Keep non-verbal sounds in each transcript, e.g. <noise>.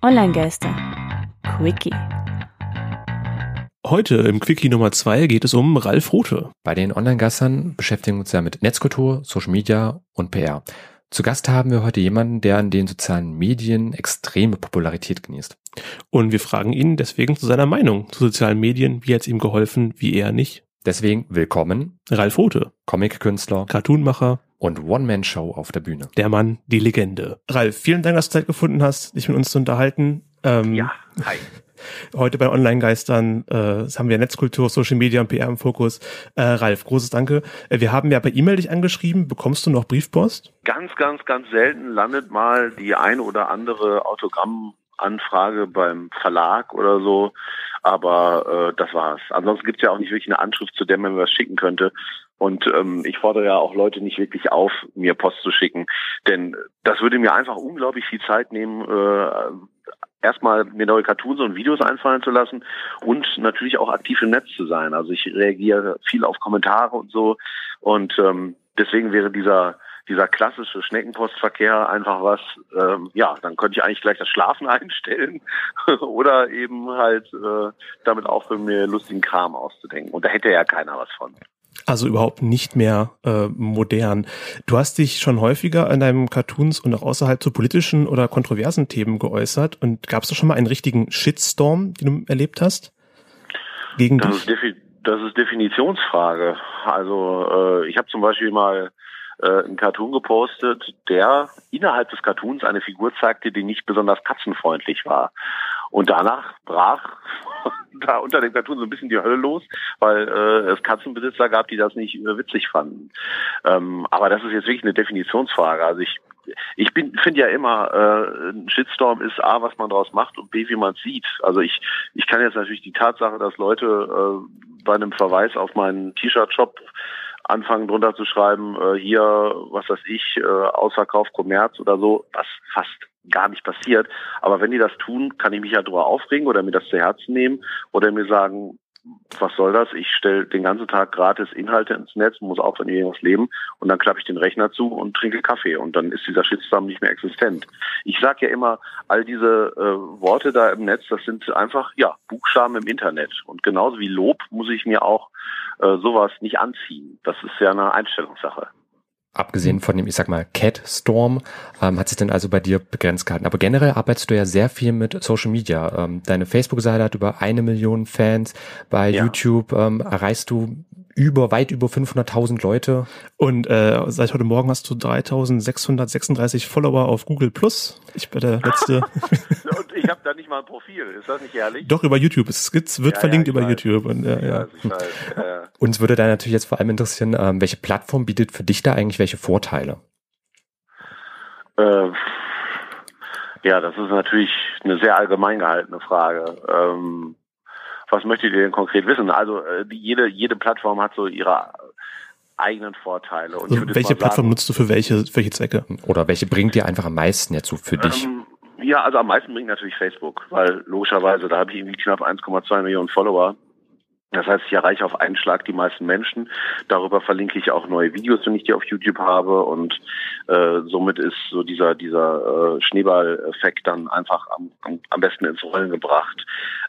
Online-Geister. Quickie. Heute im Quickie Nummer zwei geht es um Ralf Rothe. Bei den Online-Gastern beschäftigen wir uns ja mit Netzkultur, Social Media und PR. Zu Gast haben wir heute jemanden, der an den sozialen Medien extreme Popularität genießt. Und wir fragen ihn deswegen zu seiner Meinung zu sozialen Medien. Wie hat es ihm geholfen, wie er nicht? Deswegen willkommen, Ralf Rothe, Comic-Künstler Cartoonmacher, und One-Man-Show auf der Bühne. der Mann, die Legende. Ralf, vielen Dank, dass du Zeit gefunden hast, dich mit uns zu unterhalten. Ähm, Ja, hi. <laughs> Heute bei Online-Geistern äh, haben wir Netzkultur, Social Media und PR im Fokus. Äh, Ralf, großes Danke. Äh, wir haben ja per E-Mail dich angeschrieben. Bekommst du noch Briefpost? Ganz, ganz, ganz selten landet mal die ein oder andere Autogrammanfrage beim Verlag oder so. Aber äh, das war's. Ansonsten gibt's ja auch nicht wirklich eine Anschrift, zu der man mir was schicken könnte. Und ähm, ich fordere ja auch Leute nicht wirklich auf, mir Post zu schicken. Denn das würde mir einfach unglaublich viel Zeit nehmen, äh, erstmal mir neue Cartoons und Videos einfallen zu lassen und natürlich auch aktiv im Netz zu sein. Also ich reagiere viel auf Kommentare und so. Und ähm, deswegen wäre dieser dieser klassische Schneckenpostverkehr einfach was, ähm, ja, dann könnte ich eigentlich gleich das Schlafen <laughs> einstellen oder eben halt äh, damit aufhören, mir lustigen Kram auszudenken. Und da hätte ja keiner was von. Also überhaupt nicht mehr äh, modern. Du hast dich schon häufiger in deinen Cartoons und auch außerhalb zu politischen oder kontroversen Themen geäußert. Und gab es da schon mal einen richtigen Shitstorm, den du erlebt hast? Gegen Das dich? ist, das ist Definitionsfrage. Also äh, ich habe zum Beispiel mal äh, einen Cartoon gepostet, der innerhalb des Cartoons eine Figur zeigte, die nicht besonders katzenfreundlich war. Und danach brach <laughs> da unter dem Cartoon so ein bisschen die Hölle los, weil äh, es Katzenbesitzer gab, die das nicht äh, witzig fanden. Ähm, aber das ist jetzt wirklich eine Definitionsfrage. Also ich ich bin finde ja immer, äh, ein Shitstorm ist A, was man daraus macht und B, wie man es sieht. Also ich, ich kann jetzt natürlich die Tatsache, dass Leute äh, bei einem Verweis auf meinen T-Shirt-Shop anfangen drunter zu schreiben, äh, hier, was weiß ich, äh, Ausverkauf, Kommerz oder so, was fast gar nicht passiert. Aber wenn die das tun, kann ich mich ja drüber aufregen oder mir das zu Herzen nehmen oder mir sagen, was soll das? Ich stelle den ganzen Tag gratis Inhalte ins Netz, muss auch von irgendwas leben und dann klappe ich den Rechner zu und trinke Kaffee und dann ist dieser Shitstorm nicht mehr existent. Ich sage ja immer, all diese äh, Worte da im Netz, das sind einfach ja Buchstaben im Internet und genauso wie Lob muss ich mir auch äh, sowas nicht anziehen. Das ist ja eine Einstellungssache. Abgesehen von dem, ich sag mal, Cat-Storm, ähm, hat sich denn also bei dir begrenzt gehalten. Aber generell arbeitest du ja sehr viel mit Social Media. Ähm, deine Facebook-Seite hat über eine Million Fans. Bei Ja. YouTube ähm, erreichst du über, weit über 500.000 Leute. Und äh, seit heute Morgen hast du 3636 Follower auf Google Plus. Ich bin der letzte. <laughs> <laughs> Ich habe da nicht mal ein Profil. Ist das nicht ehrlich? Doch über YouTube. Es wird Ja, verlinkt ja, ich über weiß. YouTube. Und, ja, ja. Also ich weiß, Uns würde da natürlich jetzt vor allem interessieren, ähm, welche Plattform bietet für dich da eigentlich welche Vorteile? Äh, ja, das ist natürlich eine sehr allgemein gehaltene Frage. Ähm, was möchtet ihr denn konkret wissen? Also äh, jede jede Plattform hat so ihre eigenen Vorteile. Und ich Also, welche Plattform sagen, nutzt du für welche, für welche Zwecke? Oder welche bringt dir einfach am meisten jetzt so für dich? Ja, also am meisten bringt natürlich Facebook, weil logischerweise, da habe ich irgendwie knapp 1,2 Millionen Follower. Das heißt, ich erreiche auf einen Schlag die meisten Menschen. Darüber verlinke ich auch neue Videos, wenn ich die auf YouTube habe. Und äh, somit ist so dieser dieser äh, Schneeball-Effekt dann einfach am, am, am besten ins Rollen gebracht.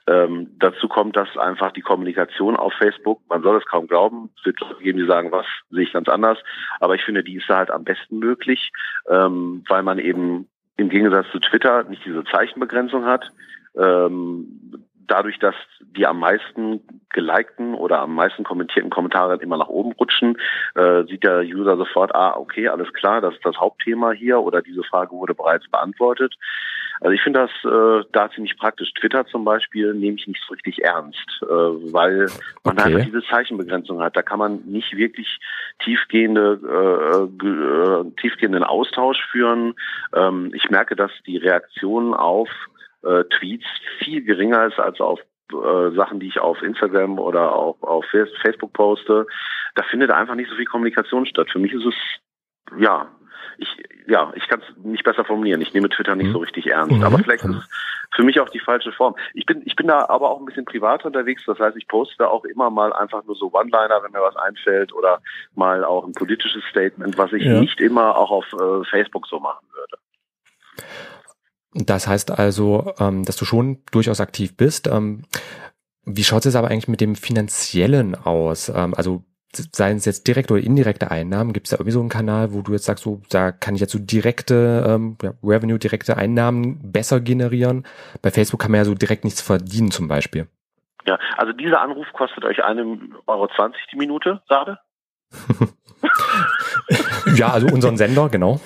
Ähm, dazu kommt, dass einfach die Kommunikation auf Facebook, man soll es kaum glauben, es wird geben, die sagen, was sehe ich ganz anders. Aber ich finde, die ist da halt am besten möglich, ähm, weil man eben im Gegensatz zu Twitter nicht diese Zeichenbegrenzung hat. Ähm, dadurch, dass die am meisten gelikten oder am meisten kommentierten Kommentare immer nach oben rutschen, äh, sieht der User sofort, ah, okay, alles klar, das ist das Hauptthema hier oder diese Frage wurde bereits beantwortet. Also ich finde das äh, da ziemlich praktisch. Twitter zum Beispiel nehme ich nicht so richtig ernst, äh, weil man Okay. einfach diese Zeichenbegrenzung hat. Da kann man nicht wirklich tiefgehende, äh, ge- äh, tiefgehenden Austausch führen. Ähm, ich merke, dass die Reaktion auf äh, Tweets viel geringer ist als auf äh, Sachen, die ich auf Instagram oder auch auf Face- Facebook poste. Da findet einfach nicht so viel Kommunikation statt. Für mich ist es ja, ich ja, ich kann es nicht besser formulieren. Ich nehme Twitter nicht Mhm. so richtig ernst. Mhm. Aber vielleicht ist es für mich auch die falsche Form. Ich bin ich bin da aber auch ein bisschen privat unterwegs. Das heißt, ich poste da auch immer mal einfach nur so One-Liner, wenn mir was einfällt oder mal auch ein politisches Statement, was ich Ja. nicht immer auch auf äh, Facebook so machen würde. Das heißt also, ähm, dass du schon durchaus aktiv bist. Ähm, wie schaut es aber eigentlich mit dem Finanziellen aus? Ähm, also seien es jetzt direkte oder indirekte Einnahmen, gibt es da irgendwie so einen Kanal, wo du jetzt sagst, so, da kann ich jetzt so direkte ähm, ja, Revenue, direkte Einnahmen besser generieren. Bei Facebook kann man ja so direkt nichts verdienen zum Beispiel. Ja, also dieser Anruf kostet euch einem Euro 20 die Minute, Sade? <laughs> ja, also unseren Sender, genau.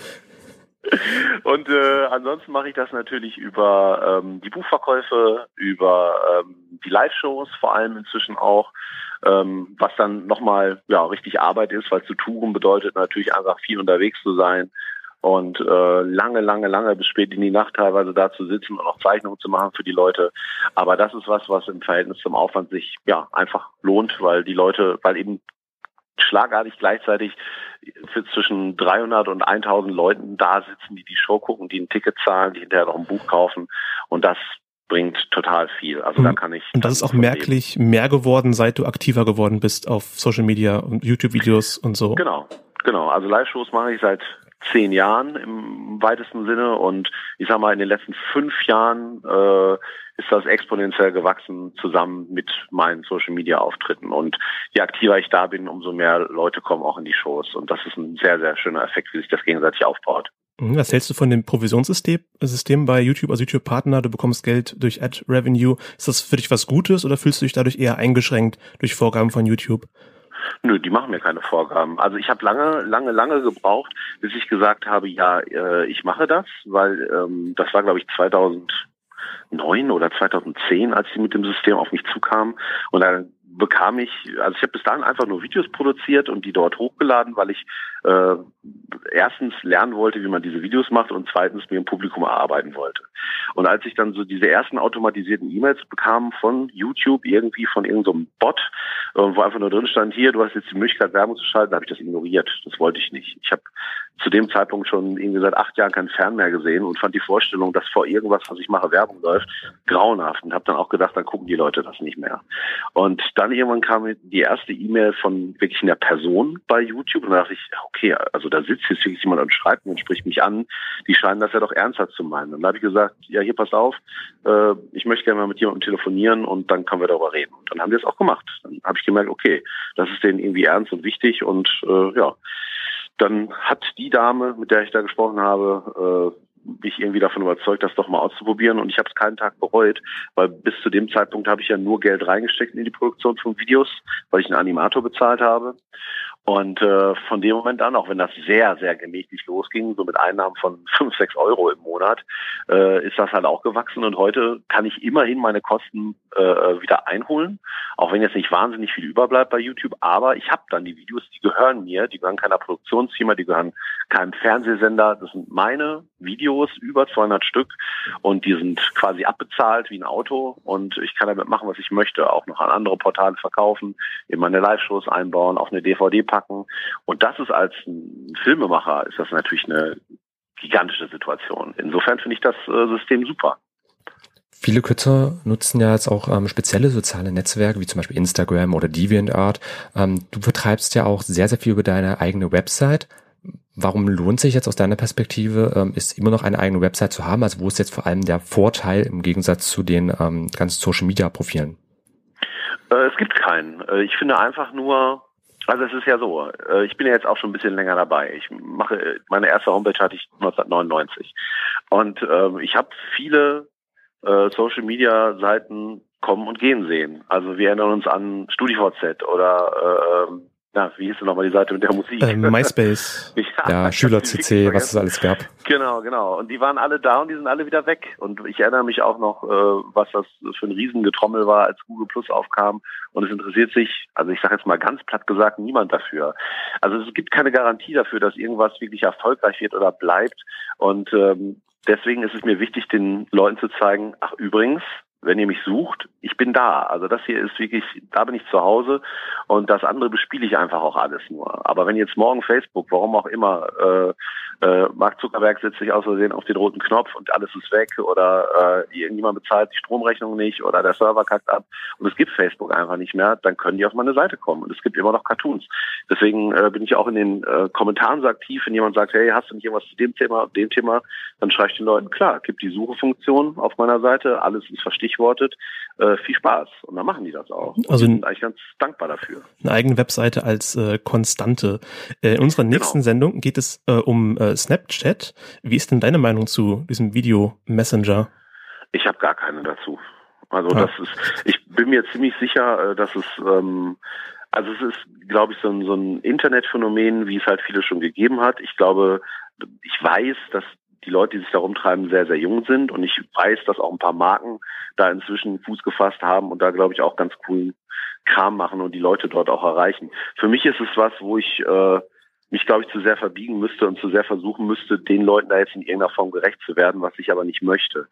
Und äh, ansonsten mache ich das natürlich über ähm, die Buchverkäufe, über ähm, die Live-Shows vor allem inzwischen auch, ähm, was dann nochmal ja, richtig Arbeit ist, weil zu touren bedeutet natürlich einfach viel unterwegs zu sein und äh, lange, lange, lange bis spät in die Nacht teilweise da zu sitzen und auch Zeichnungen zu machen für die Leute. Aber das ist was, was im Verhältnis zum Aufwand sich ja einfach lohnt, weil die Leute, weil eben schlagartig gleichzeitig zwischen 300 und 1000 Leuten da sitzen, die die Show gucken, die ein Ticket zahlen, die hinterher noch ein Buch kaufen. Und das bringt total viel. Also da kann ich. Und das ist auch merklich mehr geworden, seit du aktiver geworden bist auf Social Media und YouTube-Videos und so. Genau, genau. Also Live-Shows mache ich seit zehn Jahren im weitesten Sinne und ich sag mal in den letzten fünf Jahren äh, ist das exponentiell gewachsen zusammen mit meinen Social Media Auftritten und je aktiver ich da bin, umso mehr Leute kommen auch in die Shows und das ist ein sehr sehr schöner Effekt, wie sich das gegenseitig aufbaut. Mhm, was hältst du von dem Provisionssystem System bei YouTube als YouTube-Partner? Du bekommst Geld durch Ad-Revenue. Ist das für dich was Gutes oder fühlst du dich dadurch eher eingeschränkt durch Vorgaben von YouTube? Nö, die machen mir keine Vorgaben. Also ich habe lange, lange, lange gebraucht, bis ich gesagt habe, ja, äh, ich mache das, weil ähm, das war, glaube ich, 2009 oder 2010, als sie mit dem System auf mich zukamen. Und dann bekam ich, also ich habe bis dahin einfach nur Videos produziert und die dort hochgeladen, weil ich äh, erstens lernen wollte, wie man diese Videos macht und zweitens mir ein Publikum erarbeiten wollte. Und als ich dann so diese ersten automatisierten E-Mails bekam von YouTube, irgendwie von irgendeinem so Bot, äh, wo einfach nur drin stand, hier, du hast jetzt die Möglichkeit, Werbung zu schalten, habe ich das ignoriert. Das wollte ich nicht. Ich habe zu dem Zeitpunkt schon irgendwie seit acht Jahren keinen Fern mehr gesehen und fand die Vorstellung, dass vor irgendwas, was ich mache, Werbung läuft, grauenhaft und habe dann auch gedacht, dann gucken die Leute das nicht mehr. Und dann irgendwann kam die erste E-Mail von wirklich einer Person bei YouTube und da dachte ich, okay, also da sitzt jetzt wirklich jemand und schreibt und spricht mich an, die scheinen das ja doch ernsthaft zu meinen. Und dann habe ich gesagt, ja, hier pass auf, äh, ich möchte gerne mal mit jemandem telefonieren und dann können wir darüber reden. Und dann haben wir es auch gemacht. Dann habe ich gemerkt, okay, das ist denen irgendwie ernst und wichtig und äh, ja, dann hat die Dame, mit der ich da gesprochen habe, äh, mich irgendwie davon überzeugt, das doch mal auszuprobieren und ich habe es keinen Tag bereut, weil bis zu dem Zeitpunkt habe ich ja nur Geld reingesteckt in die Produktion von Videos, weil ich einen Animator bezahlt habe und äh, von dem Moment an, auch wenn das sehr, sehr gemächlich losging, so mit Einnahmen von fünf, sechs Euro im Monat, äh, ist das halt auch gewachsen. Und heute kann ich immerhin meine Kosten äh, wieder einholen, auch wenn jetzt nicht wahnsinnig viel überbleibt bei YouTube. Aber ich habe dann die Videos, die gehören mir, die gehören keiner Produktionsfirma, die gehören keinem Fernsehsender. Das sind meine Videos, über 200 Stück. Und die sind quasi abbezahlt wie ein Auto. Und ich kann damit machen, was ich möchte. Auch noch an andere Portale verkaufen, in meine Live-Shows einbauen, auf eine DVD packen. Und das ist als Filmemacher ist das natürlich eine gigantische Situation. Insofern finde ich das äh, System super. Viele Kürzer nutzen ja jetzt auch ähm, spezielle soziale Netzwerke, wie zum Beispiel Instagram oder DeviantArt. Ähm, du vertreibst ja auch sehr, sehr viel über deine eigene Website. Warum lohnt sich jetzt aus deiner Perspektive, ähm, ist immer noch eine eigene Website zu haben? Also wo ist jetzt vor allem der Vorteil im Gegensatz zu den ähm, ganzen Social-Media-Profilen? Äh, es gibt keinen. Äh, ich finde einfach nur, also es ist ja so, äh, ich bin ja jetzt auch schon ein bisschen länger dabei. Ich mache meine erste Homepage hatte ich 1999 und ähm, ich habe viele äh, Social Media Seiten kommen und gehen sehen. Also wir erinnern uns an StudiVZ oder äh, na, wie hieß denn nochmal die Seite mit der Musik? Ähm, MySpace. <laughs> ja, ja Schüler-CC, was es alles gab. Genau, genau. Und die waren alle da und die sind alle wieder weg. Und ich erinnere mich auch noch, äh, was das für ein Riesengetrommel war, als Google Plus aufkam. Und es interessiert sich, also ich sage jetzt mal ganz platt gesagt, niemand dafür. Also es gibt keine Garantie dafür, dass irgendwas wirklich erfolgreich wird oder bleibt. Und ähm, deswegen ist es mir wichtig, den Leuten zu zeigen, ach übrigens, wenn ihr mich sucht, ich bin da. Also das hier ist wirklich, da bin ich zu Hause und das andere bespiele ich einfach auch alles nur. Aber wenn jetzt morgen Facebook, warum auch immer, äh, äh, Mark Zuckerberg setzt sich aus Versehen auf den roten Knopf und alles ist weg oder äh, irgendjemand bezahlt die Stromrechnung nicht oder der Server kackt ab und es gibt Facebook einfach nicht mehr, dann können die auf meine Seite kommen und es gibt immer noch Cartoons. Deswegen äh, bin ich auch in den äh, Kommentaren so aktiv, wenn jemand sagt, hey, hast du nicht irgendwas zu dem Thema, dem Thema, dann schreibe ich den Leuten, klar, gibt die Suchefunktion auf meiner Seite, alles ist verstichwortet, äh, viel Spaß und dann machen die das auch. Also sind eigentlich ganz dankbar dafür. Eine eigene Webseite als äh, Konstante. Äh, in unserer nächsten genau. Sendung geht es äh, um äh, Snapchat. Wie ist denn deine Meinung zu diesem Video-Messenger? Ich habe gar keine dazu. Also ah. das ist, ich bin mir ziemlich sicher, äh, dass es, ähm, also es ist, glaube ich, so ein, so ein Internetphänomen, wie es halt viele schon gegeben hat. Ich glaube, ich weiß, dass die Leute, die sich da rumtreiben, sehr, sehr jung sind und ich weiß, dass auch ein paar Marken da inzwischen Fuß gefasst haben und da, glaube ich, auch ganz coolen Kram machen und die Leute dort auch erreichen. Für mich ist es was, wo ich äh, mich, glaube ich, zu sehr verbiegen müsste und zu sehr versuchen müsste, den Leuten da jetzt in irgendeiner Form gerecht zu werden, was ich aber nicht möchte.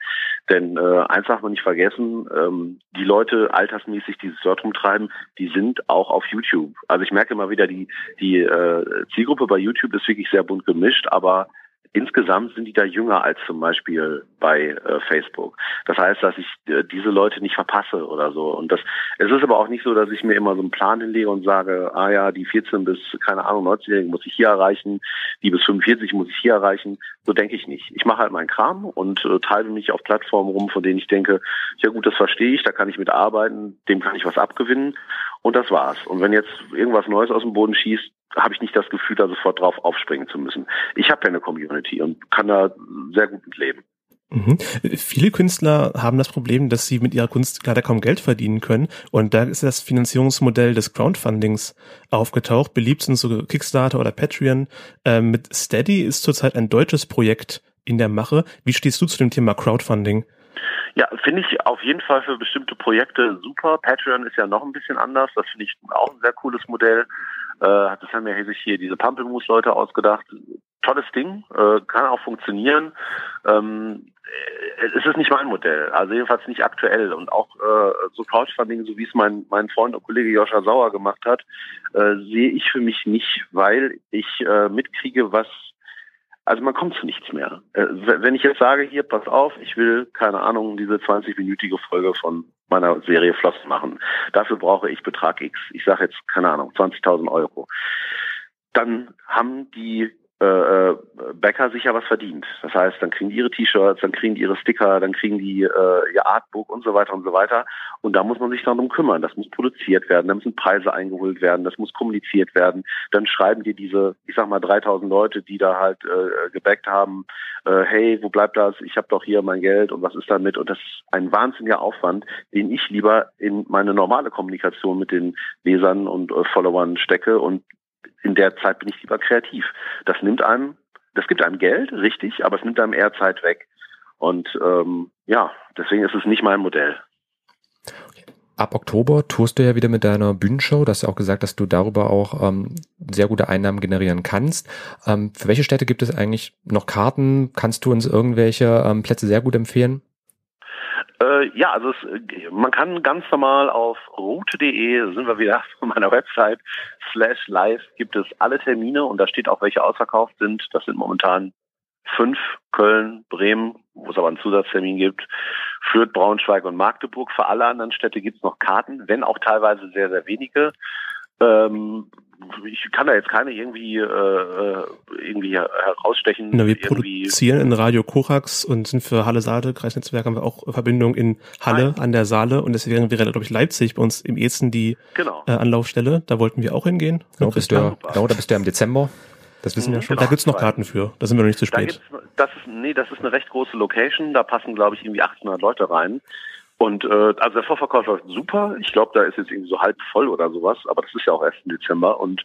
Denn äh, eins darf man nicht vergessen, ähm, die Leute altersmäßig, die sich dort rumtreiben, die sind auch auf YouTube. Also ich merke immer wieder, die, die äh, Zielgruppe bei YouTube ist wirklich sehr bunt gemischt, aber Insgesamt sind die da jünger als zum Beispiel bei äh, Facebook. Das heißt, dass ich äh, diese Leute nicht verpasse oder so. Und das, es ist aber auch nicht so, dass ich mir immer so einen Plan hinlege und sage, ah ja, die 14 bis, keine Ahnung, 19-Jährigen muss ich hier erreichen, die bis 45 muss ich hier erreichen. So denke ich nicht. Ich mache halt meinen Kram und äh, teile mich auf Plattformen rum, von denen ich denke, ja gut, das verstehe ich, da kann ich mit arbeiten, dem kann ich was abgewinnen. Und das war's. Und wenn jetzt irgendwas Neues aus dem Boden schießt, habe ich nicht das Gefühl, da sofort drauf aufspringen zu müssen. Ich habe ja eine Community und kann da sehr gut mit leben. Mhm. Viele Künstler haben das Problem, dass sie mit ihrer Kunst leider kaum Geld verdienen können. Und da ist das Finanzierungsmodell des Crowdfundings aufgetaucht. Beliebt sind so Kickstarter oder Patreon. Ähm, mit Steady ist zurzeit ein deutsches Projekt in der Mache. Wie stehst du zu dem Thema Crowdfunding? Ja, finde ich auf jeden Fall für bestimmte Projekte super. Patreon ist ja noch ein bisschen anders. Das finde ich auch ein sehr cooles Modell. Äh, das haben ja sich hier diese Pampelmus-Leute ausgedacht. Tolles Ding, äh, kann auch funktionieren. Ähm, äh, es ist nicht mein Modell, also jedenfalls nicht aktuell. Und auch äh, so Crowdfunding, so wie es mein, mein Freund und Kollege Joscha Sauer gemacht hat, äh, sehe ich für mich nicht, weil ich äh, mitkriege, was also man kommt zu nichts mehr. Äh, wenn ich jetzt sage, hier, pass auf, ich will, keine Ahnung, diese 20-minütige Folge von meiner Serie Flossen machen. Dafür brauche ich Betrag X. Ich sage jetzt, keine Ahnung, 20.000 Euro. Dann haben die äh, äh, Bäcker sicher was verdient. Das heißt, dann kriegen die ihre T-Shirts, dann kriegen die ihre Sticker, dann kriegen die äh, ihr Artbook und so weiter und so weiter. Und da muss man sich darum kümmern. Das muss produziert werden, da müssen Preise eingeholt werden, das muss kommuniziert werden. Dann schreiben dir diese, ich sag mal, 3000 Leute, die da halt äh, gebackt haben, äh, hey, wo bleibt das? Ich habe doch hier mein Geld und was ist damit? Und das ist ein wahnsinniger Aufwand, den ich lieber in meine normale Kommunikation mit den Lesern und äh, Followern stecke und in der Zeit bin ich lieber kreativ. Das nimmt einem, das gibt einem Geld, richtig, aber es nimmt einem eher Zeit weg. Und ähm, ja, deswegen ist es nicht mein Modell. Ab Oktober tourst du ja wieder mit deiner Bühnenshow. Du hast ja auch gesagt, dass du darüber auch ähm, sehr gute Einnahmen generieren kannst. Ähm, für welche Städte gibt es eigentlich noch Karten? Kannst du uns irgendwelche ähm, Plätze sehr gut empfehlen? Äh, ja, also es, man kann ganz normal auf route.de, sind wir wieder <laughs> von meiner Website, slash live, gibt es alle Termine und da steht auch, welche ausverkauft sind. Das sind momentan fünf, Köln, Bremen, wo es aber einen Zusatztermin gibt, Fürth, Braunschweig und Magdeburg. Für alle anderen Städte gibt es noch Karten, wenn auch teilweise sehr, sehr wenige. Ähm, ich kann da jetzt keine irgendwie äh, äh irgendwie herausstechen. Na, wir irgendwie. produzieren in Radio Korax und sind für Halle Saale Kreisnetzwerk haben wir auch Verbindung in Halle Nein. an der Saale und deswegen wäre glaube ich Leipzig bei uns im ehesten die genau. äh, Anlaufstelle. Da wollten wir auch hingehen. Genau, bist du, ja, genau, da bist du ja im Dezember. Das wissen wir mhm, schon. Genau. Da gibt's noch Karten für. Da sind wir noch nicht zu spät. Da das ist, nee, das ist eine recht große Location. Da passen, glaube ich, irgendwie 800 Leute rein. Und äh, also der Vorverkauf läuft super. Ich glaube, da ist jetzt irgendwie so halb voll oder sowas, aber das ist ja auch erst im Dezember. Und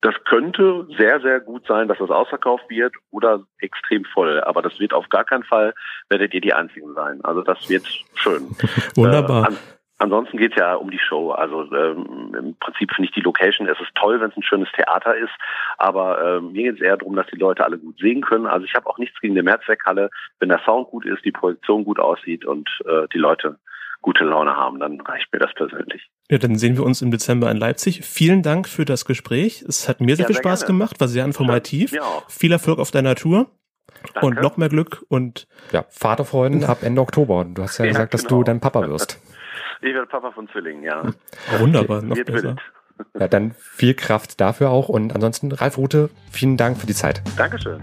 das könnte sehr, sehr gut sein, dass das ausverkauft wird oder extrem voll. Aber das wird auf gar keinen Fall, werdet ihr die Einzigen sein. Also das wird schön. <laughs> Wunderbar. Äh, an, ansonsten geht's ja um die Show. Also ähm, im Prinzip finde ich die Location, es ist toll, wenn es ein schönes Theater ist, aber ähm, mir geht's eher darum, dass die Leute alle gut sehen können. Also ich habe auch nichts gegen die Mehrzweckhalle, wenn der Sound gut ist, die Projektion gut aussieht und äh, die Leute gute Laune haben, dann reicht mir das persönlich. Ja, dann sehen wir uns im Dezember in Leipzig. Vielen Dank für das Gespräch. Es hat mir sehr ja, viel sehr Spaß gerne. gemacht, war sehr informativ. Ja, viel Erfolg auf deiner Tour. Danke. Und noch mehr Glück und ja, Vaterfreuden ab Ende Oktober. Du hast ja, ja gesagt, genau. dass du dein Papa wirst. <laughs> Ich werde Papa von Zwillingen, ja. Wunderbar, noch Wird besser. Ja, dann viel Kraft dafür auch und ansonsten Ralf Rute, vielen Dank für die Zeit. Dankeschön.